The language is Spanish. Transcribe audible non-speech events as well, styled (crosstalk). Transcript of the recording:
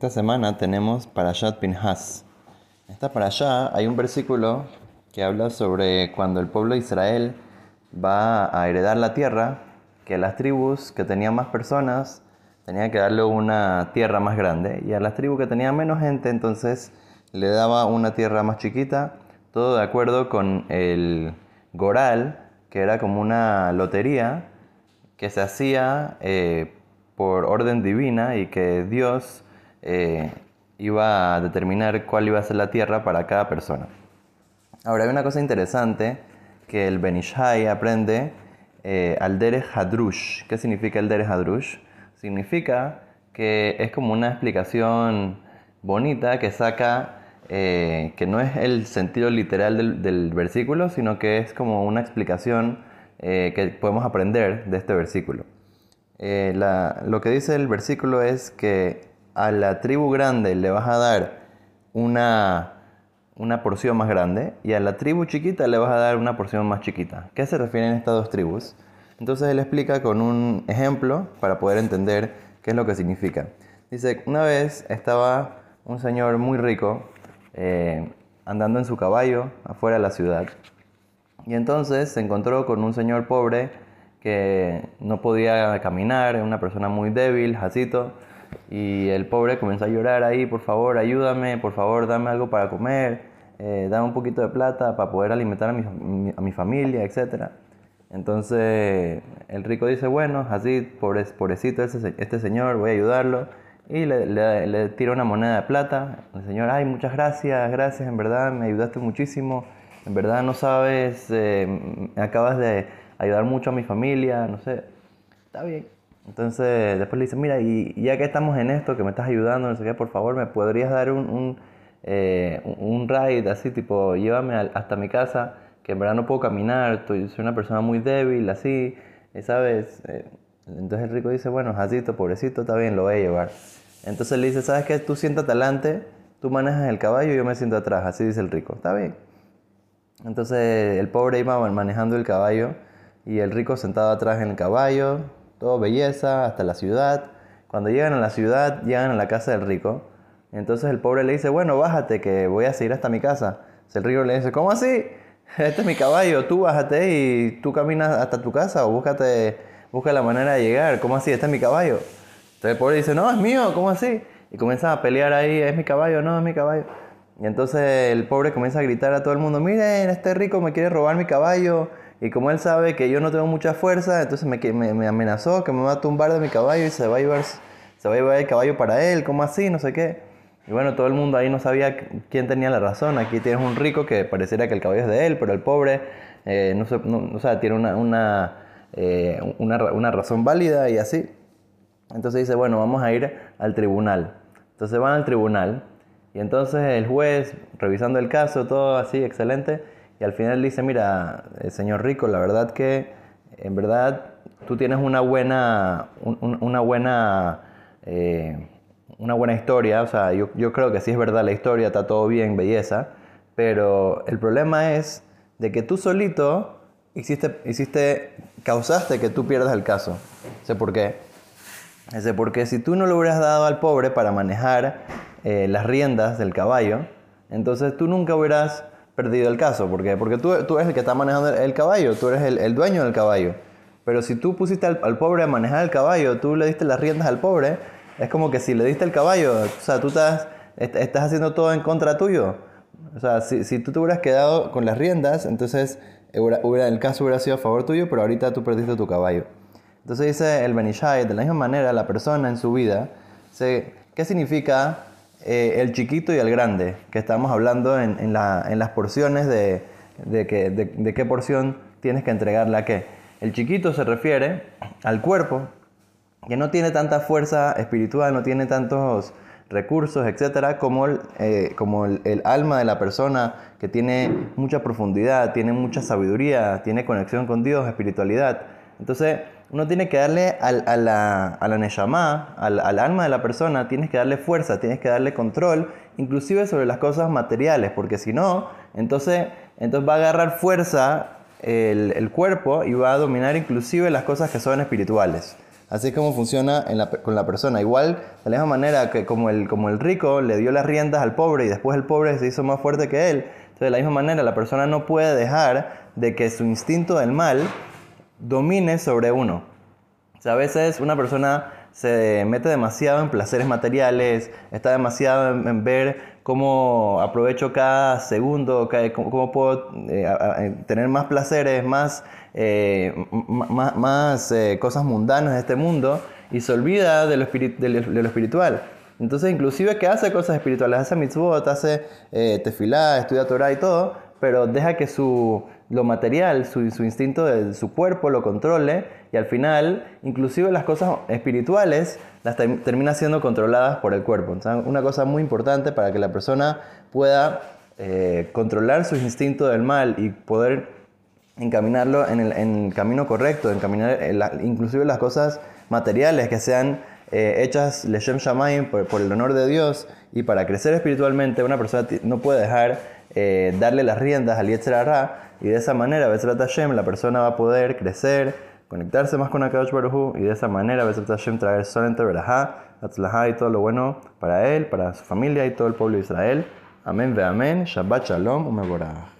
Esta semana tenemos Parashat Pinhas. En esta allá hay un versículo que habla sobre cuando el pueblo de Israel va a heredar la tierra, que las tribus que tenían más personas tenían que darle una tierra más grande y a las tribus que tenían menos gente entonces le daba una tierra más chiquita, todo de acuerdo con el Goral, que era como una lotería que se hacía eh, por orden divina y que Dios eh, iba a determinar cuál iba a ser la tierra para cada persona. Ahora, hay una cosa interesante que el Benishai aprende eh, al Derech Hadrush. ¿Qué significa el Derech Hadrush? Significa que es como una explicación bonita que saca, eh, que no es el sentido literal del, versículo, sino que es como una explicación que podemos aprender de este versículo. lo que dice el versículo es que a la tribu grande le vas a dar una, una porción más grande y a la tribu chiquita le vas a dar una porción más chiquita. ¿Qué se refieren estas dos tribus? Entonces él explica con un ejemplo para poder entender qué es lo que significa. Dice, una vez estaba un señor muy rico eh, andando en su caballo afuera de la ciudad y entonces se encontró con un señor pobre que no podía caminar, una persona muy débil, jacito, y el pobre comenzó a llorar ahí, por favor, ayúdame, por favor, dame algo para comer, eh, dame un poquito de plata para poder alimentar a mi, a mi familia, etc. Entonces el rico dice, bueno, así, pobrecito este, este señor, voy a ayudarlo. Y le, le, tira una moneda de plata. El señor, ay, muchas gracias, gracias, en verdad me ayudaste muchísimo. En verdad no sabes, eh, acabas de ayudar mucho a mi familia, no sé. Está bien. Entonces después le dice, mira, y ya que estamos en esto, que me estás ayudando, no sé qué, por favor, ¿me podrías dar un, un, eh, un ride así, tipo, llévame hasta mi casa, que en verdad no puedo caminar, estoy, soy una persona muy débil, así, ¿sabes? Eh, entonces el rico dice, bueno, Jacito, pobrecito, está bien, lo voy a llevar. Entonces le dice, ¿sabes qué? Tú siéntate adelante, tú manejas el caballo y yo me siento atrás, así dice el rico, está bien. Entonces el pobre iba manejando el caballo y el rico sentado atrás en el caballo, todo belleza, hasta la ciudad. Cuando llegan a la ciudad, llegan a la casa del rico. Entonces el pobre le dice, bueno, bájate que voy a seguir hasta mi casa. el rico le dice, ¿cómo así? (laughs) Este es mi caballo, tú bájate y tú caminas hasta tu casa o búscate, busca la manera de llegar. ¿Cómo así? Este es mi caballo. Entonces el pobre dice, no, es mío, ¿cómo así? Y comienza a pelear ahí, es mi caballo, no, es mi caballo. Y entonces el pobre comienza a gritar a todo el mundo, miren, este rico me quiere robar mi caballo, y como él sabe que yo no tengo mucha fuerza, entonces me, me, amenazó que me va a tumbar de mi caballo y se va a llevar, se va a llevar el caballo para él, ¿cómo así? No sé qué. Y bueno, todo el mundo ahí no sabía quién tenía la razón. Aquí tienes un rico que pareciera que el caballo es de él, pero el pobre eh, no, no, o tiene una, una, eh, una, una razón válida y así. Entonces dice, bueno, vamos a ir al tribunal. Entonces van al tribunal y entonces el juez, revisando el caso, todo así, excelente, y al final dice, mira, señor Rico, la verdad que en verdad tú tienes una buena, una buena, eh, una buena historia, o sea, yo, yo, creo que sí es verdad la historia, está todo bien, belleza, pero el problema es de que tú solito hiciste, hiciste, causaste que tú pierdas el caso. Sé por qué. Sé porque si tú no le hubieras dado al pobre para manejar eh, las riendas del caballo, entonces tú nunca hubieras perdido el caso. ¿Por qué? Porque tú, tú eres el que está manejando el caballo, tú eres el, dueño del caballo. Pero si tú pusiste al, pobre a manejar el caballo, tú le diste las riendas al pobre, es como que si le diste el caballo, o sea, tú estás, estás haciendo todo en contra tuyo. O sea, si, si tú te hubieras quedado con las riendas, entonces el caso hubiera sido a favor tuyo, pero ahorita tú perdiste tu caballo. Entonces dice el Benishai, de la misma manera, la persona en su vida, ¿qué significa eh, el chiquito y el grande, que estamos hablando en, las porciones de, qué porción tienes que entregarle a qué. El chiquito se refiere al cuerpo, que no tiene tanta fuerza espiritual, no tiene tantos recursos, etcétera, como, el, eh, como el, alma de la persona que tiene mucha profundidad, tiene mucha sabiduría, tiene conexión con Dios, espiritualidad. Entonces, uno tiene que darle a la, a al, al, alma de la persona, tienes que darle fuerza, tienes que darle control, inclusive sobre las cosas materiales, porque si no, entonces, entonces va a agarrar fuerza el, cuerpo y va a dominar inclusive las cosas que son espirituales. Así es como funciona con la persona. Igual, de la misma manera que como el, como el rico le dio las riendas al pobre y después el pobre se hizo más fuerte que él, de la misma manera la persona no puede dejar de que su instinto del mal domine sobre uno. O sea, a veces una persona se mete demasiado en placeres materiales, está demasiado en, ver cómo aprovecho cada segundo, cómo, puedo eh, tener más placeres, más, eh, más, eh, cosas mundanas de este mundo y se olvida de lo, de lo, espiritual. Entonces, inclusive que hace cosas espirituales, hace mitzvot, hace tefilá, estudia Torah y todo, pero deja que su, lo material, su, instinto de su cuerpo lo controle y al final, inclusive las cosas espirituales las termina siendo controladas por el cuerpo. una cosa muy importante para que la persona pueda eh, controlar su instinto del mal y poder encaminarlo en el, camino correcto, encaminar eh, inclusive las cosas materiales que sean eh, hechas Leshem Shamayim por, por el honor de Dios y para crecer espiritualmente una persona no puede dejar eh, darle las riendas al Yetzer y de esa manera, Besrat Hashem, la persona va a poder crecer, conectarse más con Akadosh Baruj y de esa manera, Besrat Hashem, traer solamente Berajá, Atzlajá y todo lo bueno para él, para su familia y todo el pueblo de Israel. Amén ve amén. Shabbat Shalom, Umeborah.